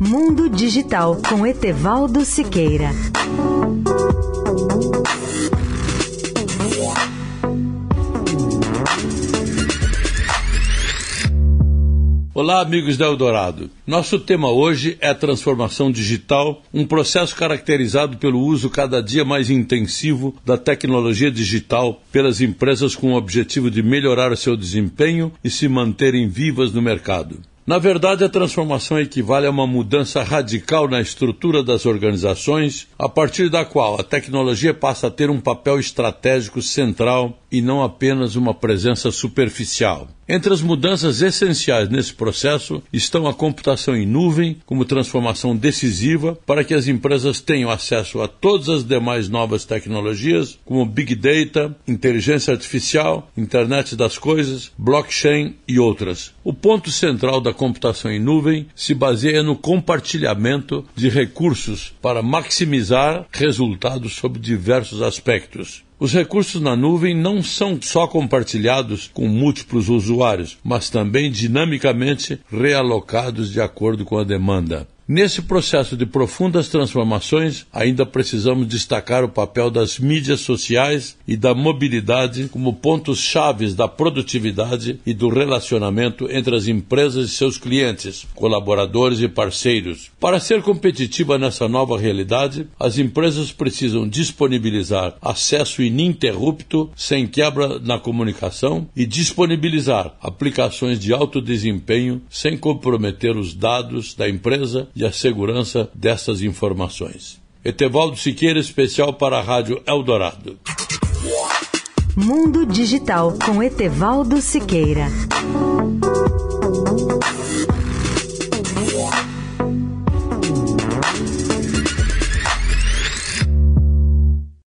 Mundo Digital com Etevaldo Siqueira. Olá, amigos da Eldorado. Nosso tema hoje é a transformação digital, um processo caracterizado pelo uso cada dia mais intensivo da tecnologia digital pelas empresas com o objetivo de melhorar seu desempenho e se manterem vivas no mercado. Na verdade, a transformação equivale a uma mudança radical na estrutura das organizações, a partir da qual a tecnologia passa a ter um papel estratégico central e não apenas uma presença superficial. Entre as mudanças essenciais nesse processo estão a computação em nuvem como transformação decisiva para que as empresas tenham acesso a todas as demais novas tecnologias, como Big Data, inteligência artificial, internet das coisas, blockchain e outras. O ponto central da computação em nuvem se baseia no compartilhamento de recursos para maximizar resultados sob diversos aspectos. Os recursos na nuvem não são só compartilhados com múltiplos usuários, mas também dinamicamente realocados de acordo com a demanda. Nesse processo de profundas transformações, ainda precisamos destacar o papel das mídias sociais e da mobilidade como pontos chaves da produtividade e do relacionamento entre as empresas e seus clientes, colaboradores e parceiros. Para ser competitiva nessa nova realidade, as empresas precisam disponibilizar acesso ininterrupto, sem quebra na comunicação, e disponibilizar aplicações de alto desempenho sem comprometer os dados da empresa e a segurança dessas informações. Etevaldo Siqueira, especial para a Rádio Eldorado. Mundo Digital com Etevaldo Siqueira.